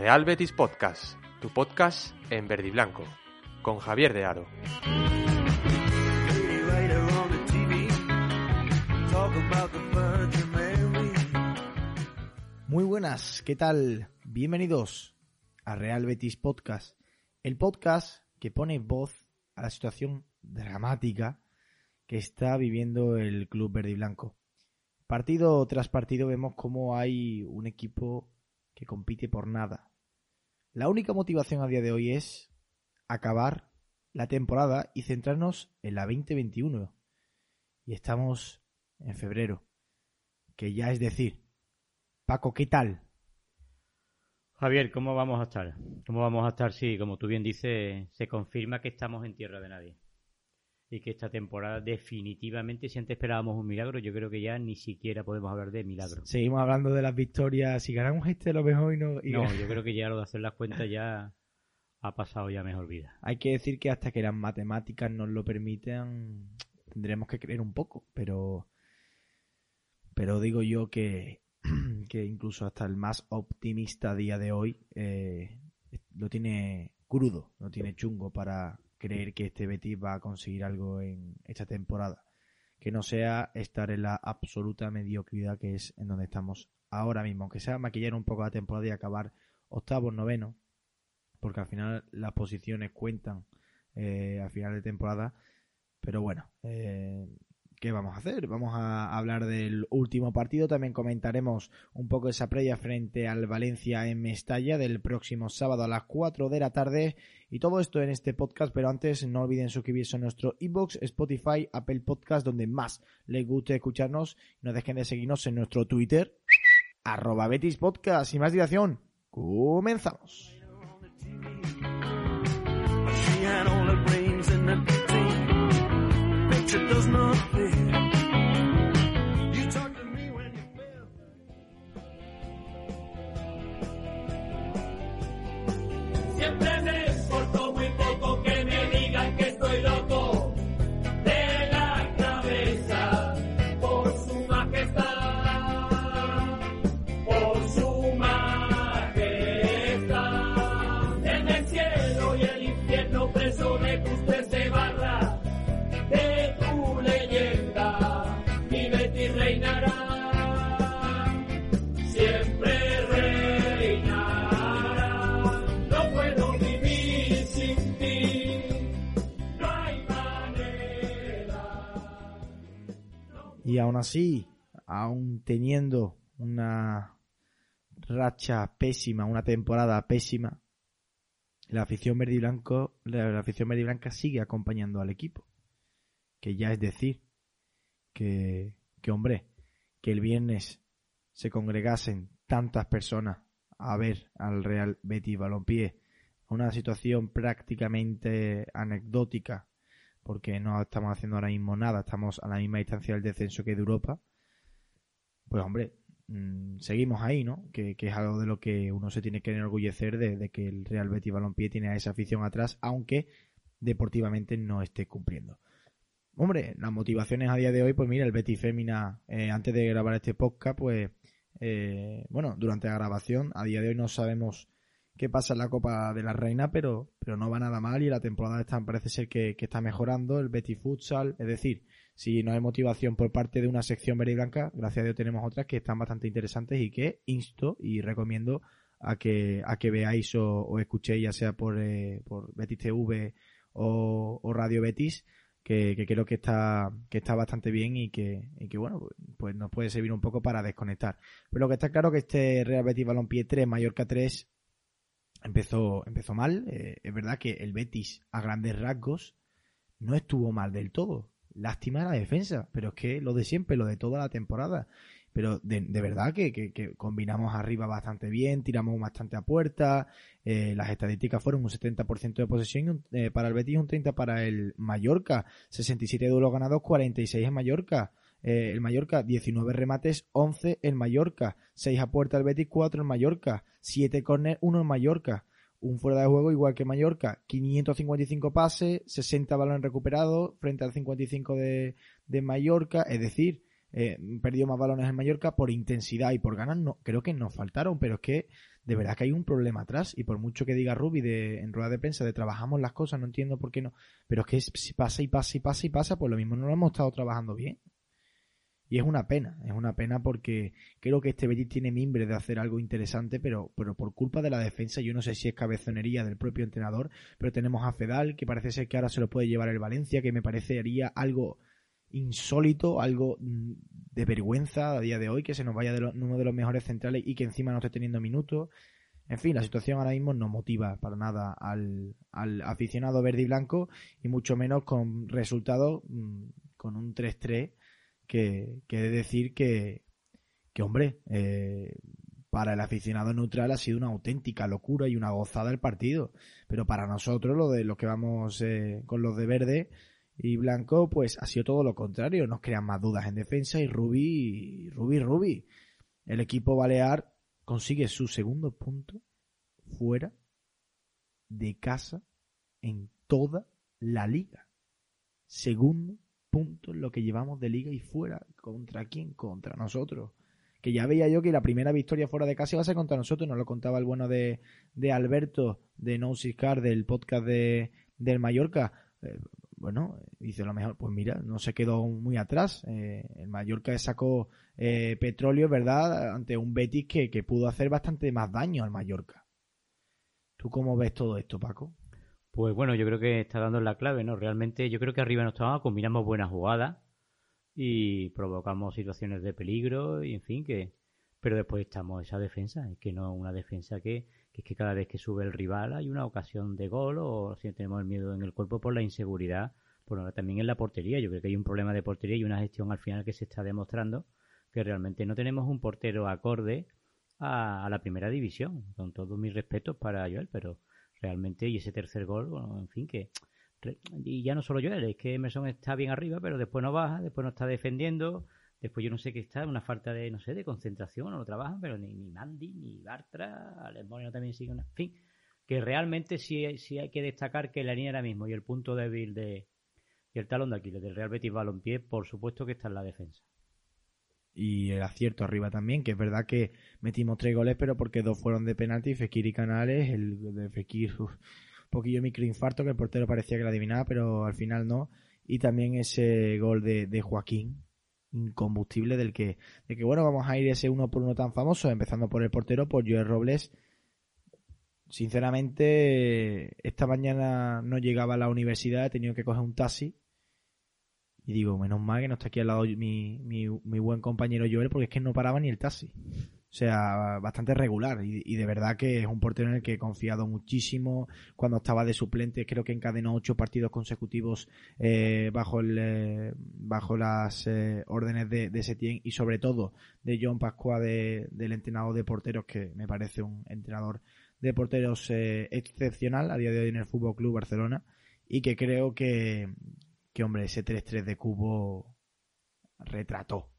Real Betis Podcast, tu podcast en verde y blanco, con Javier de Aro. Muy buenas, ¿qué tal? Bienvenidos a Real Betis Podcast, el podcast que pone voz a la situación dramática que está viviendo el club verde y blanco. Partido tras partido vemos cómo hay un equipo que compite por nada. La única motivación a día de hoy es acabar la temporada y centrarnos en la 2021. Y estamos en febrero, que ya es decir, Paco, ¿qué tal? Javier, ¿cómo vamos a estar? ¿Cómo vamos a estar si, como tú bien dices, se confirma que estamos en tierra de nadie? Y que esta temporada definitivamente, si antes esperábamos un milagro, yo creo que ya ni siquiera podemos hablar de milagro. Seguimos hablando de las victorias. Si ganamos este, lo mejor y no. y- No, yo creo que ya lo de hacer las cuentas ya ha pasado ya mejor vida. Hay que decir que hasta que las matemáticas nos lo permitan, tendremos que creer un poco, pero. Pero digo yo que, que incluso hasta el más optimista a día de hoy eh, lo tiene crudo, lo tiene chungo para creer que este Betis va a conseguir algo en esta temporada. Que no sea estar en la absoluta mediocridad que es en donde estamos ahora mismo. Aunque sea maquillar un poco la temporada y acabar octavos, noveno, porque al final las posiciones cuentan eh, al final de temporada. Pero bueno, eh, ¿qué vamos a hacer? Vamos a hablar del último partido. También comentaremos un poco esa previa frente al Valencia en Mestalla del próximo sábado a las 4 de la tarde. Y todo esto en este podcast. Pero antes, no olviden suscribirse a nuestro iBox, Spotify, Apple Podcast, donde más les guste escucharnos. No dejen de seguirnos en nuestro Twitter, arroba Betis Podcast. Sin más dilación, comenzamos. Picture does not fit. Aún así, aún teniendo una racha pésima, una temporada pésima, la afición verde la, afición verde sigue acompañando al equipo. Que ya es decir, que, que hombre, que el viernes se congregasen tantas personas a ver al Real Betis Balompié, una situación prácticamente anecdótica, porque no estamos haciendo ahora mismo nada, estamos a la misma distancia del descenso que de Europa, pues hombre, mm, seguimos ahí, ¿no? Que, es algo de lo que uno se tiene que enorgullecer de, de que el Real Betis Balompié tiene a esa afición atrás, aunque deportivamente no esté cumpliendo. Hombre, las motivaciones a día de hoy, pues mira, el Betis Fémina, eh, antes de grabar este podcast, pues, eh, bueno, durante la grabación, a día de hoy no sabemos qué pasa en la Copa de la Reina, pero, pero no va nada mal y la temporada está, parece ser que, que está mejorando, el Betis Futsal, es decir, si no hay motivación por parte de una sección verde y blanca, gracias a Dios tenemos otras que están bastante interesantes y que insto y recomiendo a que, a que veáis o, escuchéis, ya sea por, eh, por Betis TV o, Radio Betis, que, que creo que está, que está bastante bien y que, y que bueno, pues nos puede servir un poco para desconectar. Pero lo que está claro que este Real Betis Balompié 3, Mallorca 3, empezó, empezó mal. Eh, es verdad que el Betis, a grandes rasgos, no estuvo mal del todo. lástima la defensa, pero es que lo de siempre, lo de toda la temporada. Pero de, verdad que, que- que combinamos arriba bastante bien, tiramos bastante a puerta, eh, las estadísticas fueron un 70% de posesión eh, para el Betis un 30% para el Mallorca, 67 duelos ganados, 46 en Mallorca. Eh, el Mallorca, 19 remates, 11 en Mallorca, 6 a puerta el Betis, 4 en Mallorca, 7 córner, 1 en Mallorca, un fuera de juego igual que Mallorca, 555 pases, 60 balones recuperados frente al 55 de, de Mallorca, es decir, eh, perdió más balones en Mallorca por intensidad y por ganas, no, creo que nos faltaron, pero es que de verdad que hay un problema atrás. Y por mucho que diga Rubi de, en rueda de prensa de trabajamos las cosas, no entiendo por qué no, pero es que si pasa y pasa y pasa y pasa, pues lo mismo no lo hemos estado trabajando bien. Y es una pena, es una pena porque creo que este Betis tiene mimbre de hacer algo interesante, pero, pero por culpa de la defensa, yo no sé si es cabezonería del propio entrenador, pero tenemos a Fedal, que parece ser que ahora se lo puede llevar el Valencia, que me parecería algo insólito, algo mm, de vergüenza a día de hoy, que se nos vaya de uno de los mejores centrales y que encima no esté teniendo minutos. En fin, la situación ahora mismo no motiva para nada al, al aficionado verde y blanco y mucho menos con resultados mm, con un 3-3 que, que decir que, que hombre, eh, para el aficionado neutral ha sido una auténtica locura y una gozada el partido. Pero para nosotros, lo de los que vamos eh, con los de verde y blanco, pues ha sido todo lo contrario. Nos crean más dudas en defensa y Rubi, Rubi, Rubi. El equipo balear consigue su segundo punto fuera de casa en toda la liga. Segundo punto en lo que llevamos de liga y fuera. ¿Contra quién? Contra nosotros. Que ya veía yo que la primera victoria fuera de casa iba a ser contra nosotros. Nos lo contaba el bueno de, de Alberto de No Car del podcast de, del Mallorca. Eh, bueno, dice lo mejor, pues mira, no se quedó muy atrás. Eh, el Mallorca sacó eh, petróleo, ¿verdad? Ante un Betis que, que pudo hacer bastante más daño al Mallorca. ¿Tú cómo ves todo esto, Paco? Pues bueno, yo creo que está dando la clave, ¿no? Realmente yo creo que arriba no estábamos, combinamos buenas jugadas y provocamos situaciones de peligro y en fin, que pero después estamos esa defensa, es que no una defensa que, que es que cada vez que sube el rival hay una ocasión de gol o si tenemos el miedo en el cuerpo por la inseguridad, bueno, también en la portería, yo creo que hay un problema de portería y una gestión al final que se está demostrando que realmente no tenemos un portero acorde a, a la primera división, con todos mis respetos para Joel, pero realmente y ese tercer gol, bueno, en fin, que y ya no solo Joel, es que Emerson está bien arriba, pero después no baja, después no está defendiendo, después yo no sé qué está, una falta de, no sé, de concentración, no lo trabajan, pero ni, ni Mandy, ni Bartra, Alex Moreno también sigue una, en fin, que realmente sí, sí hay que destacar que la línea ahora mismo y el punto débil de y el talón de Aquiles del Real Betis Balompié, por supuesto que está en la defensa. Y el acierto arriba también, que es verdad que metimos tres goles, pero porque dos fueron de penalti, Fekir y Canales, el de Fekir, uf, un poquillo microinfarto, que el portero parecía que la adivinaba, pero al final no, y también ese gol de, de Joaquín, incombustible, del que, de que bueno, vamos a ir ese uno por uno tan famoso, empezando por el portero, por Joel Robles, sinceramente, esta mañana no llegaba a la universidad, he tenido que coger un taxi, y digo, menos mal que no está aquí al lado mi, mi, buen compañero Joel, porque es que no paraba ni el taxi. O sea, bastante regular. Y, de verdad que es un portero en el que he confiado muchísimo. Cuando estaba de suplente, creo que encadenó ocho partidos consecutivos eh, bajo el, eh, bajo las eh, órdenes de, de Setién y sobre todo de John Pascua, de, del entrenador de porteros, que me parece un entrenador de porteros excepcional a día de hoy en el Fútbol Club Barcelona. Y que creo que, que hombre, ese 3-3 de Cubo retrató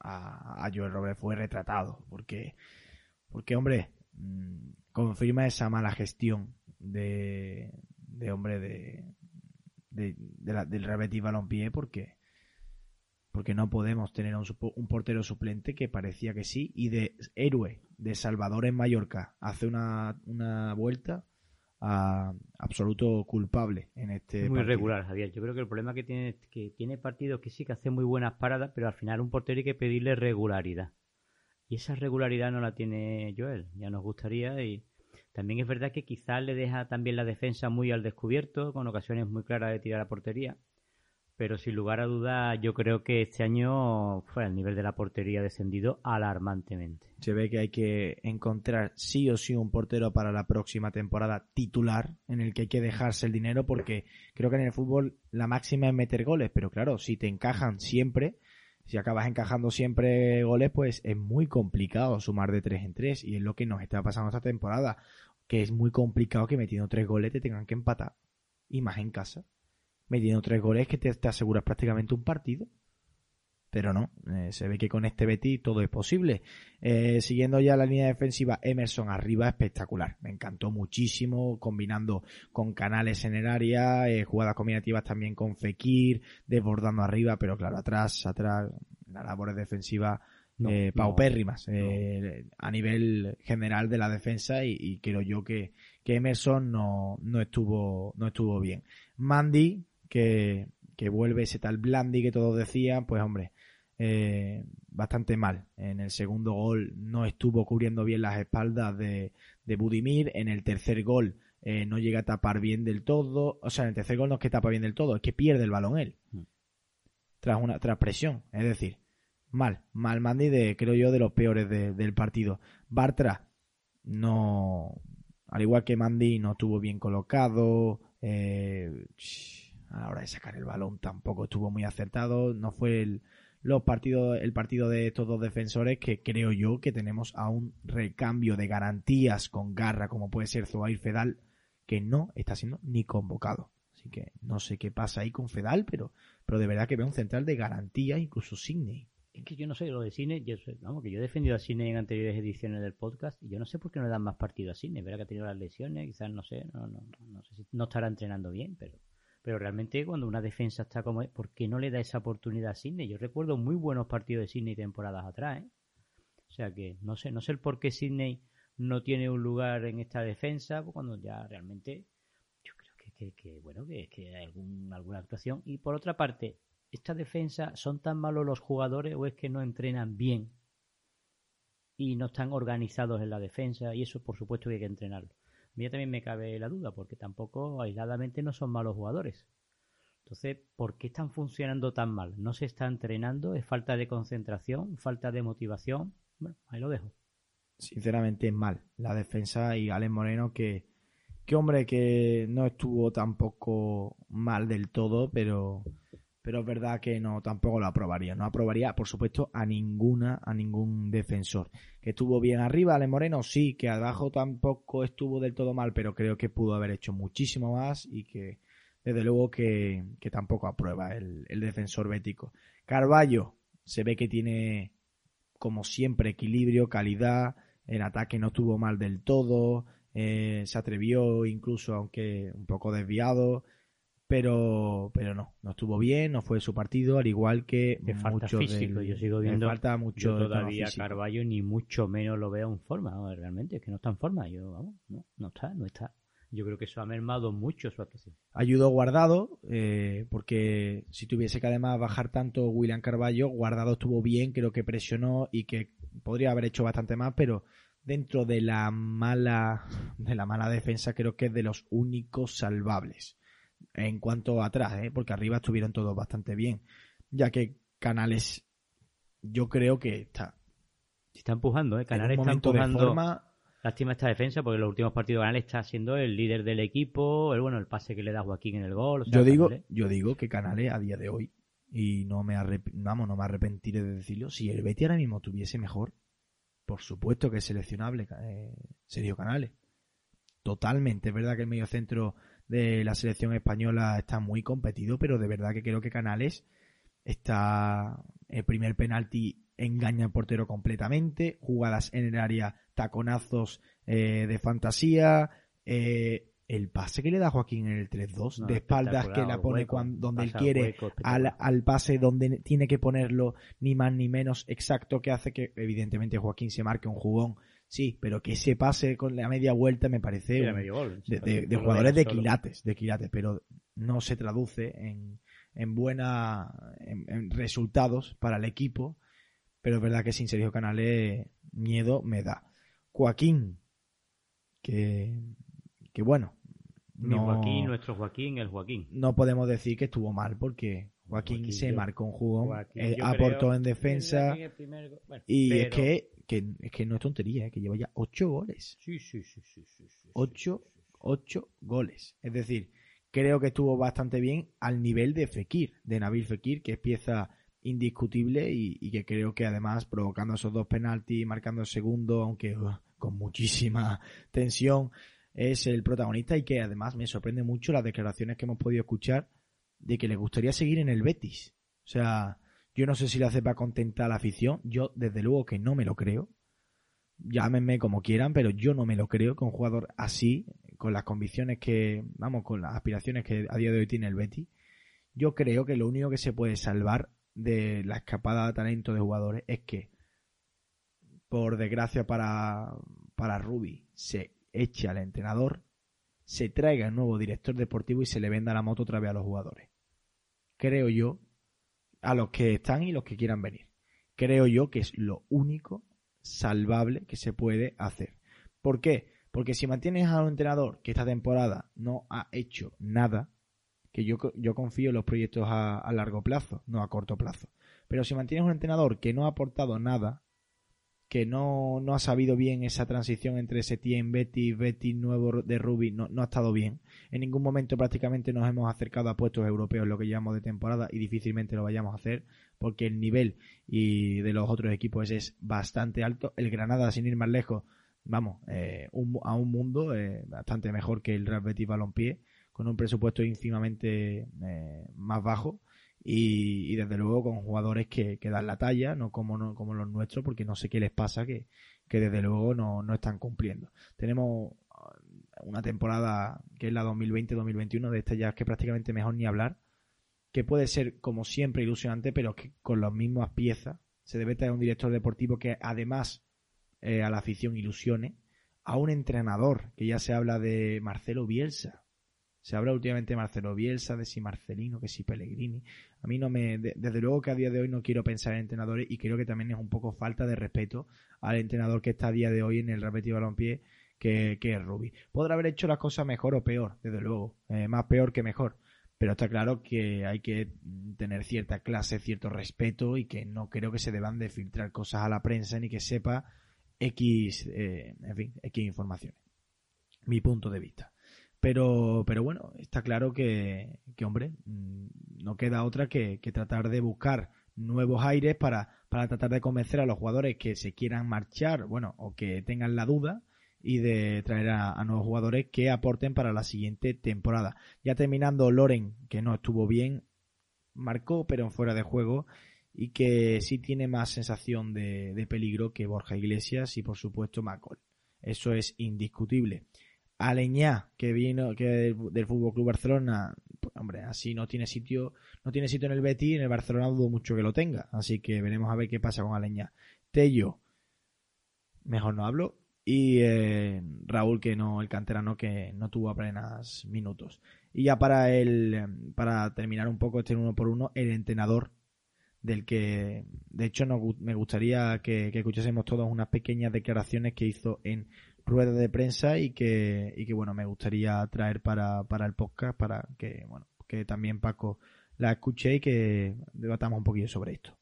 a, Joel Robles, fue retratado, porque, porque hombre, mm, confirma esa mala gestión de, de hombre, de, de, del Real Balompié, porque, porque no podemos tener un, un portero suplente que parecía que sí, y de héroe de Salvador en Mallorca hace una, una vuelta a absoluto culpable en este muy partido. regular, Javier. Yo creo que el problema que tiene es que tiene partidos que sí que hace muy buenas paradas, pero al final un portero hay que pedirle regularidad. Y esa regularidad no la tiene Joel. Ya nos gustaría y también es verdad que quizás le deja también la defensa muy al descubierto, con ocasiones muy claras de tirar a portería. Pero sin lugar a dudas yo creo que este año fue el nivel de la portería descendido alarmantemente. Se ve que hay que encontrar sí o sí un portero para la próxima temporada titular en el que hay que dejarse el dinero porque creo que en el fútbol la máxima es meter goles, pero claro, si te encajan siempre, si acabas encajando siempre goles, pues es muy complicado sumar de tres en tres y es lo que nos está pasando esta temporada, que es muy complicado que metiendo tres goles te tengan que empatar y más en casa metiendo tres goles que te, te aseguras prácticamente un partido. Pero no, eh, se ve que con este Betis todo es posible. Eh, siguiendo ya la línea defensiva, Emerson arriba, espectacular. Me encantó muchísimo, combinando con canales en el área, eh, jugadas combinativas también con Fekir, desbordando arriba, pero claro, atrás, atrás, las labores defensivas No, no, paupérrimas a nivel general de la defensa y, y creo yo que, que Emerson no, no estuvo no estuvo bien. Mandy, que, que vuelve ese tal Blandi que todos decían, pues hombre, eh, bastante mal. En el segundo gol no estuvo cubriendo bien las espaldas de, de Budimir. En el tercer gol eh, no llega a tapar bien del todo. O sea, en el tercer gol no es que tapa bien del todo, es que pierde el balón él. Mm. Tras una tras presión. Es decir, mal. Mal Mandy de, creo yo, de los peores de- del partido. Bartra no... Al igual que Mandy no estuvo bien colocado. Eh, a la hora de sacar el balón tampoco estuvo muy acertado. No fue el, los partidos, el partido de estos dos defensores que creo yo que tenemos a un recambio de garantías con garra como puede ser Zoair Fedal que no está siendo ni convocado. Así que no sé qué pasa ahí con Fedal, pero, pero de verdad que veo un central de garantía, incluso Sidney. Es que yo no sé lo de cine, yo vamos, que yo he defendido a Cine en anteriores ediciones del podcast y yo no sé por qué no le dan más partido a Cine, verá que ha tenido las lesiones, quizás no sé, no, no, no sé si no estará entrenando bien, pero pero realmente cuando una defensa está como ¿por qué no le da esa oportunidad a Sidney? Yo recuerdo muy buenos partidos de Sidney temporadas atrás, ¿eh? O sea que no sé, no sé el por qué Sidney no tiene un lugar en esta defensa, pues cuando ya realmente yo creo que, que, que, bueno, que, que hay algún, alguna actuación. Y por otra parte, ¿esta defensa son tan malos los jugadores o es que no entrenan bien y no están organizados en la defensa? Y eso por supuesto que hay que entrenarlo. Mí también me cabe la duda, porque tampoco aisladamente no son malos jugadores. Entonces, ¿por qué están funcionando tan mal? ¿No se está entrenando? ¿Es falta de concentración? ¿Falta de motivación? Bueno, ahí lo dejo. Sinceramente mal. La defensa y Alex Moreno que, que hombre que no estuvo tampoco mal del todo, pero pero es verdad que no tampoco lo aprobaría. No aprobaría, por supuesto, a ninguna, a ningún defensor. Que estuvo bien arriba, Ale Moreno, sí, que abajo tampoco estuvo del todo mal, pero creo que pudo haber hecho muchísimo más y que desde luego que, que tampoco aprueba el, defensor bético. Carballo, se ve que tiene como siempre equilibrio, calidad, el ataque no estuvo mal del todo, eh, se atrevió incluso aunque un poco desviado, pero pero no, no estuvo bien, no fue su partido, al igual que Le falta mucho físico, del- yo sigo viendo- falta mucho Yo todavía. Carballo ni mucho menos lo veo en forma, vamos, realmente, es que no está en forma. Yo, vamos, no, no está, no está. Yo creo que eso ha mermado mucho su actuación. Ayudó Guardado, eh, porque si tuviese que además bajar tanto William Carballo, Guardado estuvo bien, creo que presionó y que podría haber hecho bastante más, pero dentro de la mala, de la mala defensa creo que es de los únicos salvables. En cuanto a atrás, ¿eh? porque arriba estuvieron todos bastante bien, ya que Canales yo creo que está Se está empujando, ¿eh? Canales está de empujando. forma Lástima esta defensa, porque en los últimos partidos Canales está siendo el líder del equipo. El, bueno, el pase que le da Joaquín en el gol. o sea, yo digo, Canales- yo digo que Canales a día de hoy y no me arrep- vamos, no me arrepentiré de decirlo, si el Betis ahora mismo tuviese mejor, por supuesto que es seleccionable eh, Sergio Canales. Totalmente, es verdad que el mediocentro de la selección española está muy competido, pero de verdad que creo que Canales está el primer penalti engaña al portero completamente, jugadas en el área, taconazos eh, de fantasía, eh, el pase que le da Joaquín en el 3-2, No, de espaldas que la pone hueco, cuan- donde él quiere, hueco, al, al pase donde tiene que ponerlo ni más ni menos exacto que hace que evidentemente Joaquín se marque un jugón, sí, pero que ese pase con la media vuelta me parece Era un- medio gol. de, jugadores de quilates, de quilates, pero no se traduce en, en buena en, en resultados para el equipo, pero es verdad que sin Sergio Canales miedo me da. Joaquín, que, que bueno, Mi no, Joaquín, nuestro Joaquín, el Joaquín. no podemos decir que estuvo mal porque Joaquín, Joaquín, se yo- marcó un jugón, Joaquín, eh, aportó creo en defensa primer bueno, y es que, que, es que no es tontería, eh, que lleva ya ocho goles. Sí, sí, sí, sí, sí, sí, sí, Ocho, ocho goles. Es decir, creo que estuvo bastante bien al nivel de Fekir, de Nabil Fekir, que es pieza indiscutible y, y que creo que además provocando esos dos penaltis, marcando el segundo, aunque uh, con muchísima tensión, es el protagonista y que además me sorprende mucho las declaraciones que hemos podido escuchar de que le gustaría seguir en el Betis. O sea, yo no sé si lo hace para contentar a la afición, yo desde luego que no me lo creo. Llámenme como quieran, pero yo no me lo creo que un jugador así, con las convicciones que, vamos, con las aspiraciones que a día de hoy tiene el Betis, yo creo que lo único que se puede salvar de la escapada de talento de jugadores es que, por desgracia para, para Rubi, se eche al entrenador, se traiga el nuevo director deportivo y se le venda la moto otra vez a los jugadores. Creo yo, a los que están y los que quieran venir. Creo yo que es lo único salvable que se puede hacer. ¿Por qué? Porque si mantienes a un entrenador que esta temporada no ha hecho nada, que yo, yo confío en los proyectos a, a largo plazo, no a corto plazo. Pero si mantienes un entrenador que no ha aportado nada, que no, no ha sabido bien esa transición entre Setien, Betty, Betty nuevo de Ruby, no, no ha estado bien. En ningún momento prácticamente nos hemos acercado a puestos europeos lo que llevamos de temporada y difícilmente lo vayamos a hacer porque el nivel y de los otros equipos es, es bastante alto. El Granada, sin ir más lejos, vamos, eh, un- a un mundo eh, bastante mejor que el Real Betis Balompié, con un presupuesto ínfimamente eh, más bajo y, desde luego con jugadores que, que dan la talla, no como, no como los nuestros, porque no sé qué les pasa que, que desde luego no, no están cumpliendo. Tenemos ah, una temporada que es la 2020-2021, de esta ya es que prácticamente mejor ni hablar, que puede ser como siempre ilusionante, pero que con las mismas piezas se debe traer un director deportivo que además eh, a la afición ilusione, a un entrenador, que ya se habla de Marcelo Bielsa. Se habla últimamente de Marcelo Bielsa, de si Marcelino, que si Pellegrini. A mí no me, de- desde luego que a día de hoy no quiero pensar en entrenadores y creo que también es un poco falta de respeto al entrenador que está a día de hoy en el Real Betis Balompié, que, que es Rubi. Podrá haber hecho las cosas mejor o peor, desde luego, eh, más peor que mejor. Pero está claro que hay que tener cierta clase, cierto respeto y que no creo que se deban de filtrar cosas a la prensa ni que sepa X, eh, en fin, X informaciones. Mi punto de vista. Pero, pero bueno, está claro que, hombre, mm, no queda otra que, tratar de buscar nuevos aires para, para tratar de convencer a los jugadores que se quieran marchar, bueno, o que tengan la duda y de traer a, nuevos jugadores que aporten para la siguiente temporada. Ya terminando, Loren, que no estuvo bien, marcó, pero fuera de juego, y que sí tiene más sensación de, de peligro que Borja Iglesias y por supuesto Macol. Eso es indiscutible. Aleñá, que vino que del, del Fútbol Club Barcelona, pues, hombre, así no tiene sitio, no tiene sitio en el Betis, en el Barcelona dudo mucho que lo tenga, así que veremos a ver qué pasa con Aleñá. Tello, mejor no hablo, y eh, Raúl que no, el canterano que no tuvo apenas minutos. Y ya para el, para terminar un poco este uno por uno, el entrenador del que de hecho gu- me gustaría que, que escuchásemos todas unas pequeñas declaraciones que hizo en rueda de prensa y que, y que bueno me gustaría traer para, para el podcast para que bueno que también Paco la escuche y que debatamos un poquillo sobre esto.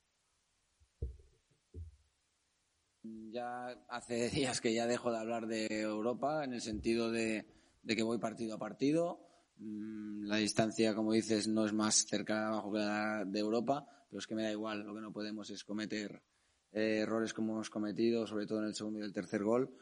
Ya hace días que ya dejo de hablar de Europa en el sentido de, que voy partido a partido. Mm, La distancia, como dices, no es más cerca abajo que la de Europa, pero es que me da igual. Lo que no podemos es cometer eh, errores como hemos cometido, sobre todo en el segundo y el tercer gol.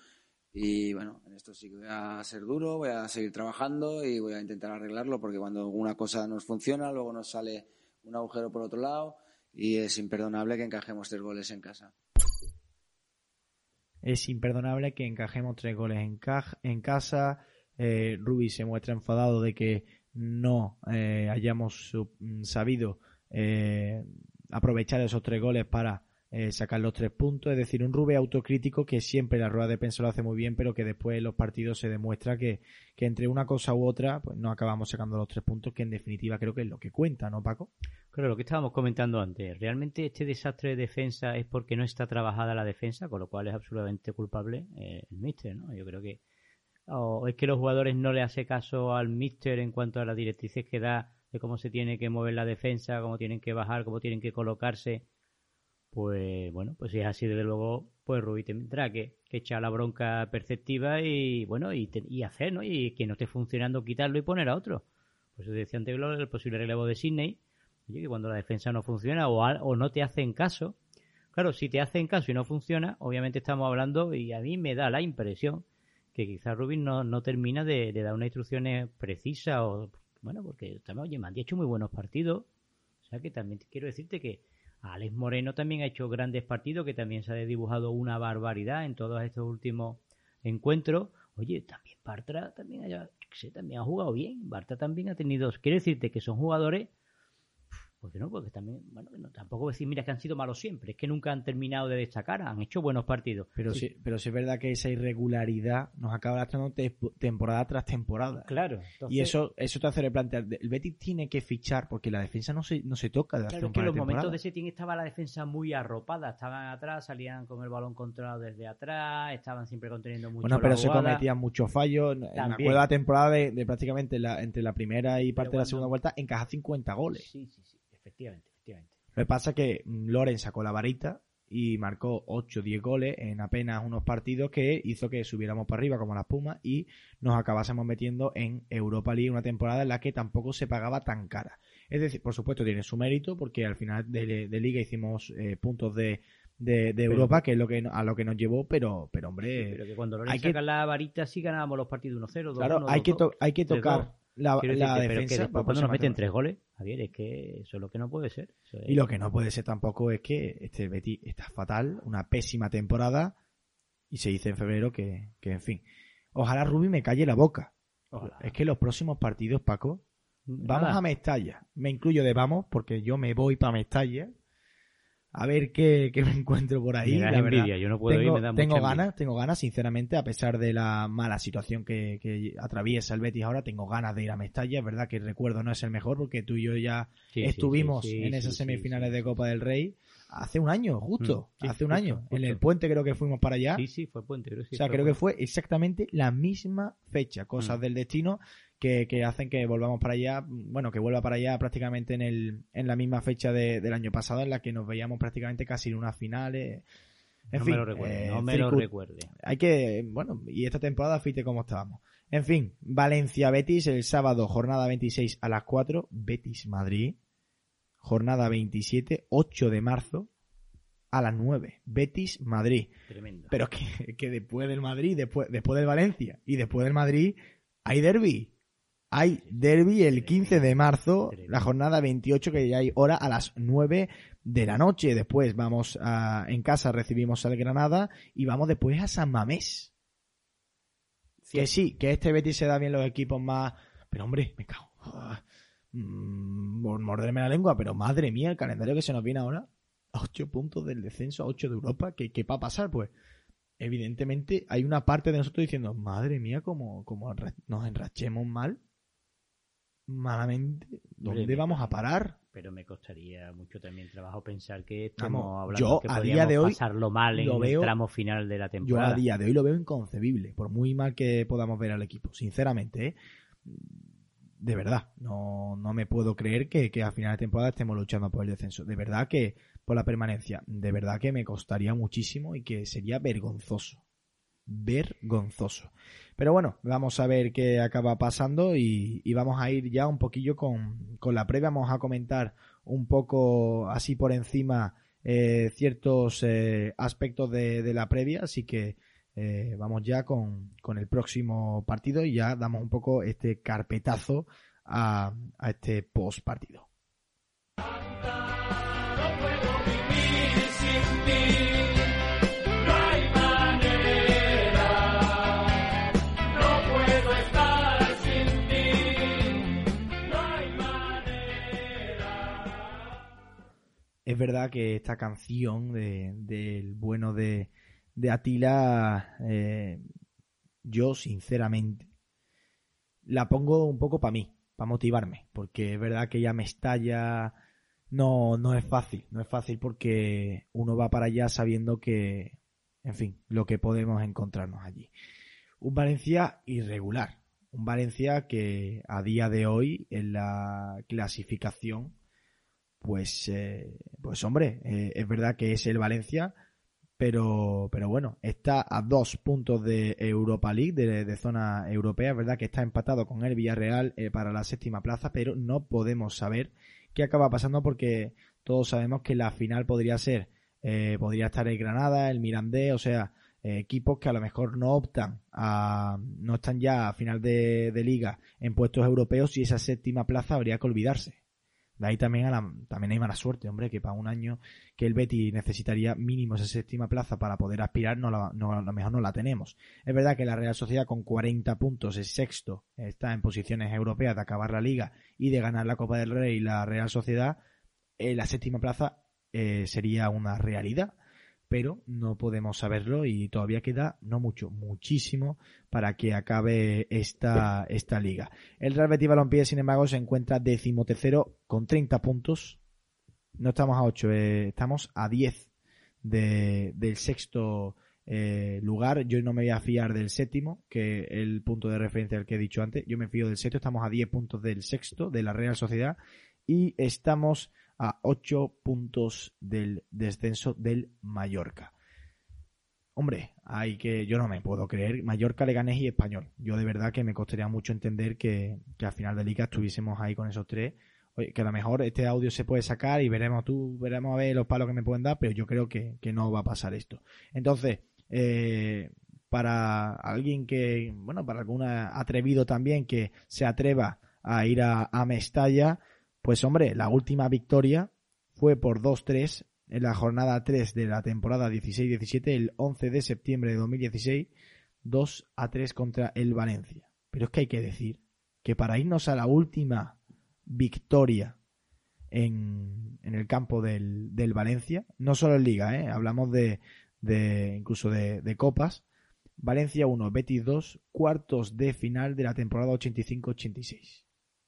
Y bueno, en esto sí que voy a ser duro, voy a seguir trabajando y voy a intentar arreglarlo porque cuando una cosa nos funciona, luego nos sale un agujero por otro lado y es imperdonable que encajemos tres goles en casa. Es imperdonable que encajemos tres goles en, casa. Eh, Rubi se muestra enfadado de que no eh, hayamos sabido eh, aprovechar esos tres goles para eh, sacar los tres puntos. Es decir, un Rubi autocrítico que siempre la rueda de prensa lo hace muy bien, pero que después en los partidos se demuestra que, que entre una cosa u otra pues no acabamos sacando los tres puntos, que en definitiva creo que es lo que cuenta, ¿no, Paco? Claro, lo que estábamos comentando antes. ¿Realmente este desastre de defensa es porque no está trabajada la defensa, con lo cual es absolutamente culpable eh, el míster, ¿no? Yo creo que... O es que los jugadores no le hace caso al míster en cuanto a las directrices que da de cómo se tiene que mover la defensa, cómo tienen que bajar, cómo tienen que colocarse, pues bueno, pues si es así, desde luego, pues Rubí tendrá que, echar la bronca perceptiva y bueno, y, te- y hacer, ¿no? Y que no esté funcionando, quitarlo y poner a otro. Pues decía antes el posible relevo de Sydney, oye, que cuando la defensa no funciona o, al- o no te hacen caso, claro, si te hacen caso y no funciona, obviamente estamos hablando, y a mí me da la impresión que quizás Rubin no, no termina de, de dar unas instrucciones precisas o, bueno, porque también, oye, me han hecho muy buenos partidos, o sea que también quiero decirte que Alex Moreno también ha hecho grandes partidos, que también se ha dibujado una barbaridad en todos estos últimos encuentros. Oye, también Bartra también, sé, también ha jugado bien. Bartra también ha tenido. Quiero decirte que son jugadores. Porque no, porque también, bueno, no, tampoco decir, mira, que han sido malos siempre, es que nunca han terminado de destacar, han hecho buenos partidos. Pero sí, pero sí es verdad que esa irregularidad nos acaba lastrando te- temporada tras temporada. Claro, Y eso, eso te hace replantear. El Betis tiene que fichar porque la defensa no se, no se toca de Claro, es que en los momentos de setting estaba la defensa muy arropada, estaban atrás, salían con el balón controlado desde atrás, estaban siempre conteniendo mucho Bueno, pero se cometían muchos fallos. Me También. acuerdo de la temporada de, de prácticamente la, entre la primera y parte de la segunda vuelta encaja 50 goles. Sí, sí, sí, efectivamente, efectivamente. Lo que pasa es que Loren sacó la varita y marcó 8 o 10 goles en apenas unos partidos que hizo que subiéramos para arriba como las Pumas y nos acabásemos metiendo en Europa League una temporada en la que tampoco se pagaba tan cara. Es decir, por supuesto tiene su mérito porque al final de, de liga hicimos eh, puntos de, de, de Europa que es lo que no- a lo que nos llevó, pero pero hombre, Pero que cuando hay Lorenzo que- saca la varita sí ganábamos los partidos 1-0, 2-1, claro, hay que, 2-2. to- hay que tocar. La, decirte, pero que defensa cuando nos meten tres goles, Javier, es que eso es lo que no puede ser. Es- Y lo que no puede ser tampoco es que este Betty está fatal, una pésima temporada, y se dice en febrero que, que en fin. Ojalá Rubi me calle la boca. Ojalá. Es que los próximos partidos, Paco, vamos Nada. a Mestalla. Me incluyo de vamos, porque yo me voy para Mestalla. A ver qué, qué me encuentro por ahí. Me la verdad. envidia, yo no puedo tengo, ir, me da tengo mucha envidia. ganas, tengo ganas, sinceramente, a pesar de la mala situación que, que atraviesa el Betis ahora, tengo ganas de ir a Mestalla. Es verdad que el recuerdo no es el mejor, porque tú y yo ya Sí, estuvimos sí, sí, en esas semifinales de Copa del Rey hace un año, justo, Mm, sí, hace un justo, año. En el puente creo que fuimos para allá. Sí, sí, fue puente. Creo, sí, o sea, creo que fue exactamente la misma fecha, cosas Mm. del destino que, que hacen que volvamos para allá, bueno, que vuelva para allá prácticamente en, el, en la misma fecha de- del año pasado en la que nos veíamos prácticamente casi en unas finales. En no fin, me lo recuerde, eh, no me lo recuerde. hay que, bueno, y esta temporada fíjate cómo estábamos. En fin, Valencia Betis el sábado, jornada 26 a las 4, Betis Madrid, jornada 27, 8 de marzo a las 9, Betis Madrid. Tremendo. Pero que, que después del Madrid, después, después del Valencia y después del Madrid, hay derby. Hay derby el 15 de marzo, la jornada 28, que ya hay hora a las 9 de la noche. Después vamos a, en casa, recibimos al Granada y vamos después a San Mamés. Que sí, que este Betis se da bien los equipos más. Pero hombre, me cago. Ah, mm, por morderme la lengua, pero madre mía, el calendario que se nos viene ahora. 8 puntos del descenso a 8 de Europa. ¿Qué, qué va a pasar? Pues evidentemente hay una parte de nosotros diciendo, madre mía, como, como nos enrachemos mal, malamente, ¿dónde vamos a parar? Pero me costaría mucho también trabajo pensar que estamos Vamos, hablando yo que a día de hoy pasarlo mal en lo el tramo final de la Yo temporada. a día de hoy lo veo inconcebible, por muy mal que podamos ver al equipo, sinceramente, ¿eh? De verdad, no, no me puedo creer que, que a final de temporada estemos luchando por el descenso. De verdad que, por la permanencia, de verdad que me costaría muchísimo y que sería vergonzoso. Vergonzoso. Pero bueno, vamos a ver qué acaba pasando y, vamos a ir ya un poquillo con, con la previa. Vamos a comentar un poco así por encima eh, ciertos eh, aspectos de, de la previa, así que eh, vamos ya con, con el próximo partido y ya damos un poco este carpetazo a, a este post partido. Es verdad que esta canción de- del bueno de, de Atila, eh, yo sinceramente la pongo un poco para mí, para motivarme, porque es verdad que ya me estalla, no, no es fácil, no es fácil porque uno va para allá sabiendo que, en fin, lo que podemos encontrarnos allí. Un Valencia irregular, Un Valencia que a día de hoy en la clasificación, pues, eh, pues hombre, eh, es verdad que es el Valencia, pero, pero bueno, está a dos puntos de Europa League, de, de zona europea, es verdad que está empatado con el Villarreal eh, para la séptima plaza, pero no podemos saber qué acaba pasando porque todos sabemos que la final podría ser, eh, podría estar el Granada, el Mirandés, o sea, equipos que a lo mejor no optan no están ya a final de liga en puestos europeos y esa séptima plaza habría que olvidarse. De ahí también, a la, también hay mala suerte, hombre, que para un año que el Betty necesitaría mínimo esa séptima plaza para poder aspirar, no, la, no a lo mejor no la tenemos. Es verdad que la Real Sociedad con 40 puntos es sexto, está en posiciones europeas de acabar la liga y de ganar la Copa del Rey y la Real Sociedad, eh, la séptima plaza eh, sería una realidad, pero no podemos saberlo y todavía queda no mucho, muchísimo para que acabe esta, esta liga. El Real Betis Balompié, sin embargo, se encuentra decimotercero con 30 puntos. No estamos a 8, eh, estamos a 10 de, del sexto eh, lugar. Yo no me voy a fiar del séptimo, que el punto de referencia al que he dicho antes. Yo me fío del sexto, estamos a 10 puntos del sexto, de la Real Sociedad, y estamos a 8 puntos del descenso del Mallorca. Hombre, hay que, yo no me puedo creer, Mallorca, Leganés y Español. Yo de verdad que me costaría mucho entender que, que al final de liga estuviésemos ahí con esos tres. Oye, que a lo mejor este audio se puede sacar y veremos tú, veremos a ver los palos que me pueden dar, pero yo creo que, que no va a pasar esto. Entonces, eh, para alguien que, bueno, para algún atrevido también que se atreva a ir a, a Mestalla, pues hombre, la última victoria fue por 2-3 en la jornada 3 de la temporada 16-17, el 11 de septiembre de 2016, 2 a 3 contra el Valencia. Pero es que hay que decir que para irnos a la última victoria en, en el campo del, del, Valencia, no solo en Liga, ¿eh? hablamos de, de incluso de, de, Copas, Valencia 1, Betis 2, cuartos de final de la temporada 85-86.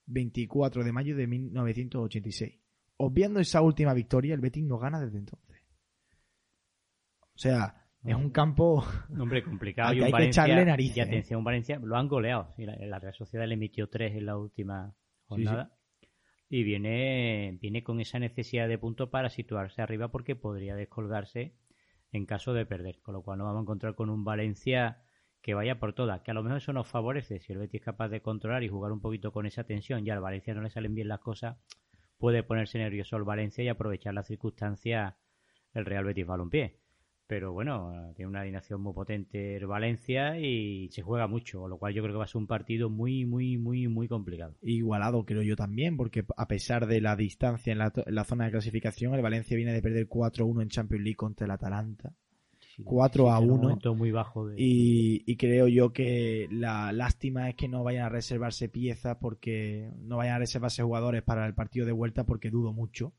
24 de mayo de 1986. Obviando esa última victoria, el Betis no gana desde entonces. O sea, es un campo. Hombre, complicado. y un hay que echarle narices, Y ¿eh? atención, Valencia, lo han goleado. Sí, la, la Real Sociedad le emitió tres en la última jornada. Y viene, viene con esa necesidad de puntos para situarse arriba porque podría descolgarse en caso de perder. Con lo cual nos vamos a encontrar con un Valencia que vaya por todas, que a lo mejor eso nos favorece. Si el Betis es capaz de controlar y jugar un poquito con esa tensión, ya al Valencia no le salen bien las cosas, puede ponerse nervioso el Valencia y aprovechar la circunstancia el Real Betis Balompié. Pero bueno, tiene una alineación muy potente el Valencia y se juega mucho, lo cual yo creo que va a ser un partido muy, muy, muy, muy complicado. Igualado, creo yo también, porque a pesar de la distancia en la zona de clasificación, el Valencia viene de perder 4-1 en Champions League contra el Atalanta. 4 Sí, a en un 1 momento muy bajo de... y, y creo yo que la lástima es que no vayan a reservarse piezas porque no vayan a reservarse jugadores para el partido de vuelta porque dudo mucho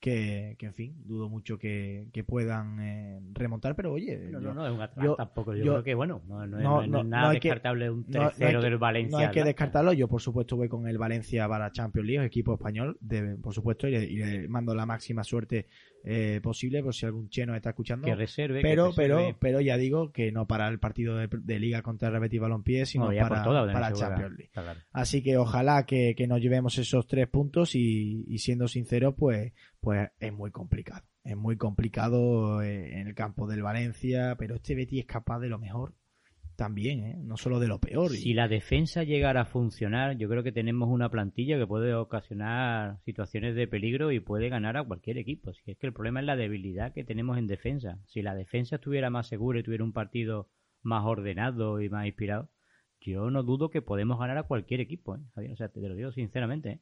que, que en fin, dudo mucho que, que puedan eh, remontar, pero oye, No, yo- no, no, es un yo- tampoco. Yo, yo- creo que, bueno, no, no, es- no, no es no, nada hay que- descartable un no- no hay tercero que- del Valencia. No hay que descartarlo. Yo, por supuesto, voy con el Valencia para Champions League, equipo español, de, por supuesto, y le, y le mando la máxima suerte eh, posible, por si algún cheno está escuchando. Que reserve. pero, que reserve. pero, pero ya digo que no para el partido de, de Liga contra el Betis Balompié, sino No, para, por todas, para. Champions League. Claro. Así que ojalá que, que nos llevemos esos tres puntos y, y siendo sincero, pues, pues es muy complicado. Es muy complicado eh, en el campo del Valencia, pero este Betis es capaz de lo mejor también, ¿eh? no solo de lo peor. Si la defensa llegara a funcionar, yo creo que tenemos una plantilla que puede ocasionar situaciones de peligro y puede ganar a cualquier equipo. Si es que el problema es la debilidad que tenemos en defensa. Si la defensa estuviera más segura y tuviera un partido más ordenado y más inspirado, yo no dudo que podemos ganar a cualquier equipo. ¿eh? O sea, te lo digo sinceramente. ¿eh?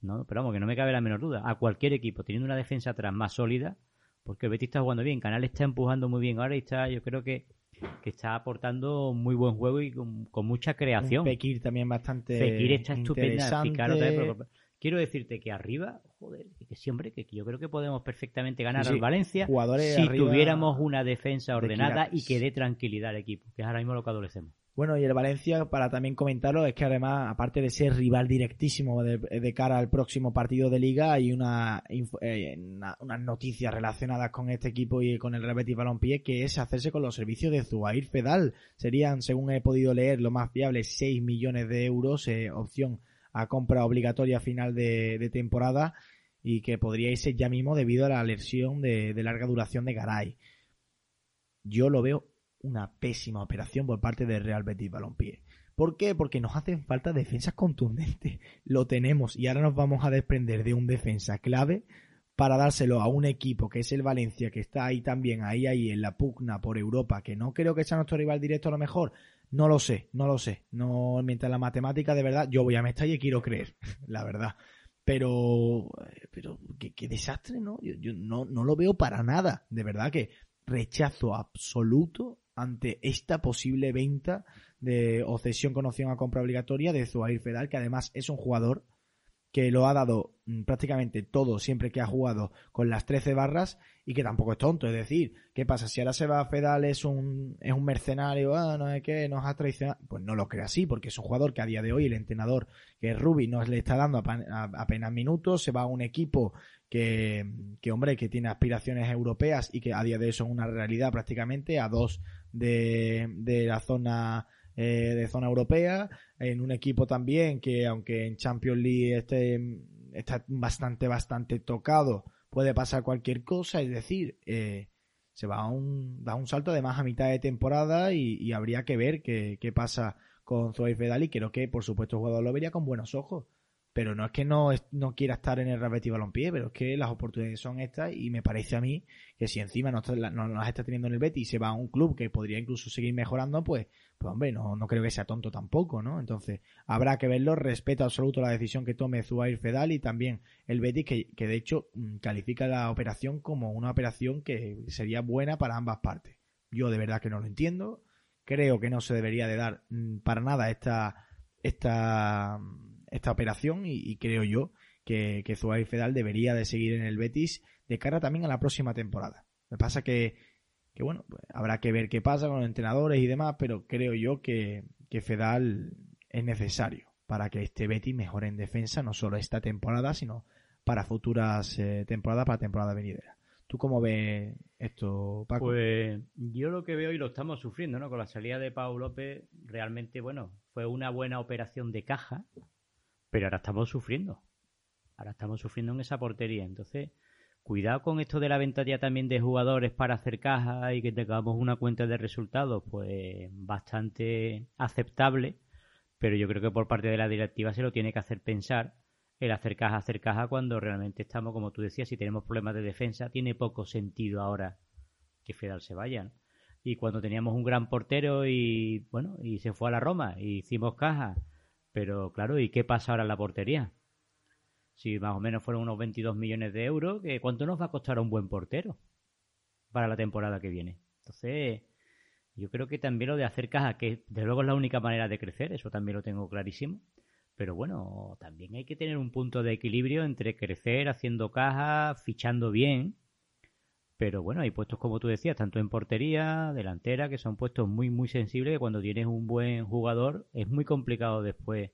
No, pero vamos, que no me cabe la menor duda. A cualquier equipo, teniendo una defensa atrás más sólida, porque el Betis está jugando bien, Canal está empujando muy bien ahora y está, yo creo que, que está aportando muy buen juego y con, con mucha creación. Un Fekir también bastante Fekir está estupenda. quiero decirte que arriba, joder, que siempre, que yo creo que podemos perfectamente ganar Sí, al Valencia si tuviéramos una defensa de ordenada y que dé tranquilidad al equipo, que es ahora mismo lo que adolecemos. Bueno, y el Valencia, para también comentarlo, es que además, aparte de ser rival directísimo de, de cara al próximo partido de liga, hay una, eh, una- unas noticias relacionadas con este equipo y con el Real Balompié, que es hacerse con los servicios de Zubair Fedal. Serían, según he podido leer, lo más viable, 6 millones de euros, eh, opción a compra obligatoria final de, temporada, y que podría irse ya mismo debido a la lesión de larga duración de Garay. Yo lo veo una pésima operación por parte del Real Betis Balompié. ¿Por qué? Porque nos hacen falta defensas contundentes. Lo tenemos y ahora nos vamos a desprender de un defensa clave para dárselo a un equipo que es el Valencia, que está ahí también, ahí, ahí, en la pugna por Europa, que no creo que sea nuestro rival directo a lo mejor. No lo sé, no lo sé. No, mientras la matemática de verdad, yo voy a Mestalla y quiero creer, la verdad. Pero, pero qué, qué desastre, ¿no? Yo, yo no, no lo veo para nada. De verdad que rechazo absoluto ante esta posible venta de o cesión con opción a compra obligatoria de Zuhair Fedal, que además es un jugador que lo ha dado mm, prácticamente todo siempre que ha jugado con las 13 barras y que tampoco es tonto. Es decir, ¿qué pasa? Si ahora se va a Fedal es un, es un mercenario, ah, no sé qué, nos ha traicionado. Pues no lo creo así, porque es un jugador que a día de hoy el entrenador, que es Rubi, no le está dando apenas minutos, se va a un equipo que, que, hombre, que tiene aspiraciones europeas y que a día de hoy son una realidad prácticamente a dos de, de la zona eh, de zona europea, en un equipo también que aunque en Champions League esté, está bastante, bastante tocado, puede pasar cualquier cosa, es decir, eh, se va a un, da un salto además a mitad de temporada y, y habría que ver qué, qué pasa con Zoe Fedal y creo que por supuesto el jugador lo vería con buenos ojos. Pero no es que no, no quiera estar en el Real Betis Balompié, pero es que las oportunidades son estas y me parece a mí que si encima no, las está teniendo en el Betis y se va a un club que podría incluso seguir mejorando, pues, pues hombre, no, no creo que sea tonto tampoco, ¿no? Entonces, habrá que verlo, respeto absoluto la decisión que tome Zubair Fedal y también el Betis, que, que de hecho mm, califica la operación como una operación que sería buena para ambas partes. Yo de verdad que no lo entiendo, creo que no se debería de dar mm, para nada esta, esta, esta operación y, y creo yo que, que Fedal debería de seguir en el Betis de cara también a la próxima temporada. Me pasa que, que bueno, pues, habrá que ver qué pasa con los entrenadores y demás, pero creo yo que, que Fedal es necesario para que este Betis mejore en defensa, no solo esta temporada, sino para futuras eh, temporadas, para temporada venidera. ¿Tú cómo ves esto, Paco? Pues yo lo que veo y lo estamos sufriendo, ¿no? Con la salida de Pau López, realmente, bueno, fue una buena operación de caja, pero ahora estamos sufriendo. Ahora estamos sufriendo en esa portería. Entonces, cuidado con esto de la venta ya también de jugadores para hacer caja y que tengamos una cuenta de resultados, pues bastante aceptable, pero yo creo que por parte de la directiva se lo tiene que hacer pensar el hacer caja, hacer caja cuando realmente estamos, como tú decías, si tenemos problemas de defensa, tiene poco sentido ahora que Fedal se vaya. ¿no? Y cuando teníamos un gran portero y bueno, y se fue a la Roma y hicimos caja, pero claro, ¿y qué pasa ahora en la portería? Si más o menos fueron unos 22 millones de euros, ¿qué- ¿cuánto nos va a costar un buen portero para la temporada que viene? Entonces, yo creo que también lo de hacer caja, que de luego es la única manera de crecer, eso también lo tengo clarísimo. Pero bueno, también hay que tener un punto de equilibrio entre crecer haciendo caja, fichando bien. Pero bueno, hay puestos como tú decías, tanto en portería, delantera, que son puestos muy, muy sensibles que cuando tienes un buen jugador es muy complicado después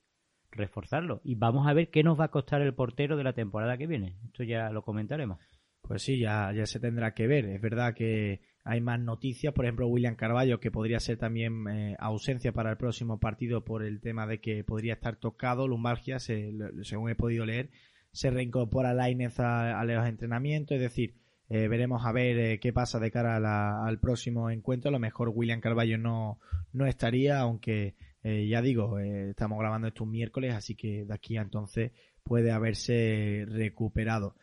reforzarlo. Y vamos a ver qué nos va a costar el portero de la temporada que viene. Esto ya lo comentaremos. Pues sí, ya, ya se tendrá que ver. Es verdad que hay más noticias. Por ejemplo, William Carballo, que podría ser también eh, ausencia para el próximo partido por el tema de que podría estar tocado, lumbalgia, se- según he podido leer, se reincorpora Lainez a, a los entrenamientos. Es decir, eh, veremos a ver eh, qué pasa de cara a la- al próximo encuentro. A lo mejor William Carballo no, no estaría, aunque eh, ya digo, estamos grabando esto un miércoles, así que de aquí a entonces puede haberse recuperado.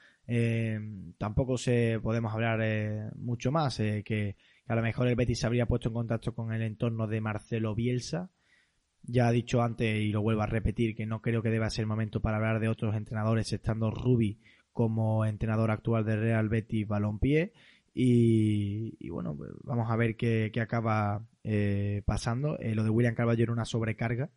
Tampoco se podemos hablar mucho más que, a lo mejor el Betis se habría puesto en contacto con el entorno de Marcelo Bielsa ya he dicho antes y lo vuelvo a repetir que no creo que deba ser momento para hablar de otros entrenadores estando Rubi como entrenador actual del Real Betis Balompié. Y, y bueno vamos a ver qué, acaba eh, pasando. Eh, lo de William Carvalho era una sobrecarga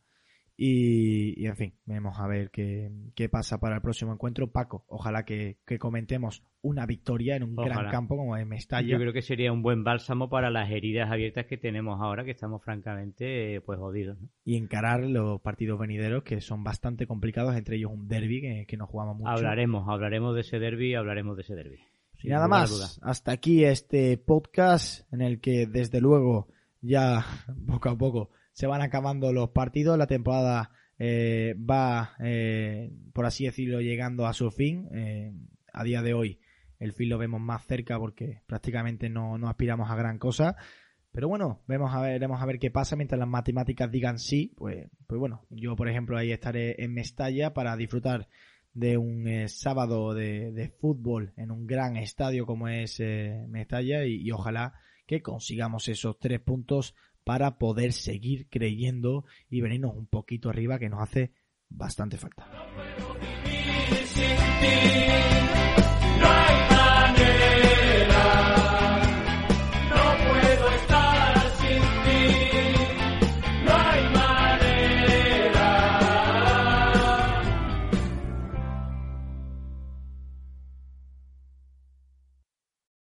Y, y, en fin, vamos a ver qué, qué, pasa para el próximo encuentro. Paco, ojalá que, que comentemos una victoria en un Ojalá. gran campo como es Mestalla. Yo creo que sería un buen bálsamo para las heridas abiertas que tenemos ahora, que estamos francamente eh, pues jodidos. ¿no? Y encarar los partidos venideros que son bastante complicados, entre ellos un derby que, que nos jugamos mucho. Hablaremos, hablaremos de ese derby, hablaremos de ese derby. Y nada más, hasta aquí este podcast en el que desde luego ya poco a poco se van acabando los partidos, la temporada eh, va, eh, por así decirlo, llegando a su fin. Eh, a día de hoy el fin lo vemos más cerca porque prácticamente no, no aspiramos a gran cosa. Pero bueno, vemos a ver, veremos a ver qué pasa mientras las matemáticas digan sí. Pues, pues bueno, yo por ejemplo ahí estaré en Mestalla para disfrutar de un eh, sábado de, de, fútbol en un gran estadio como es Mestalla y, ojalá que consigamos esos tres puntos para poder seguir creyendo y venirnos un poquito arriba que nos hace bastante falta.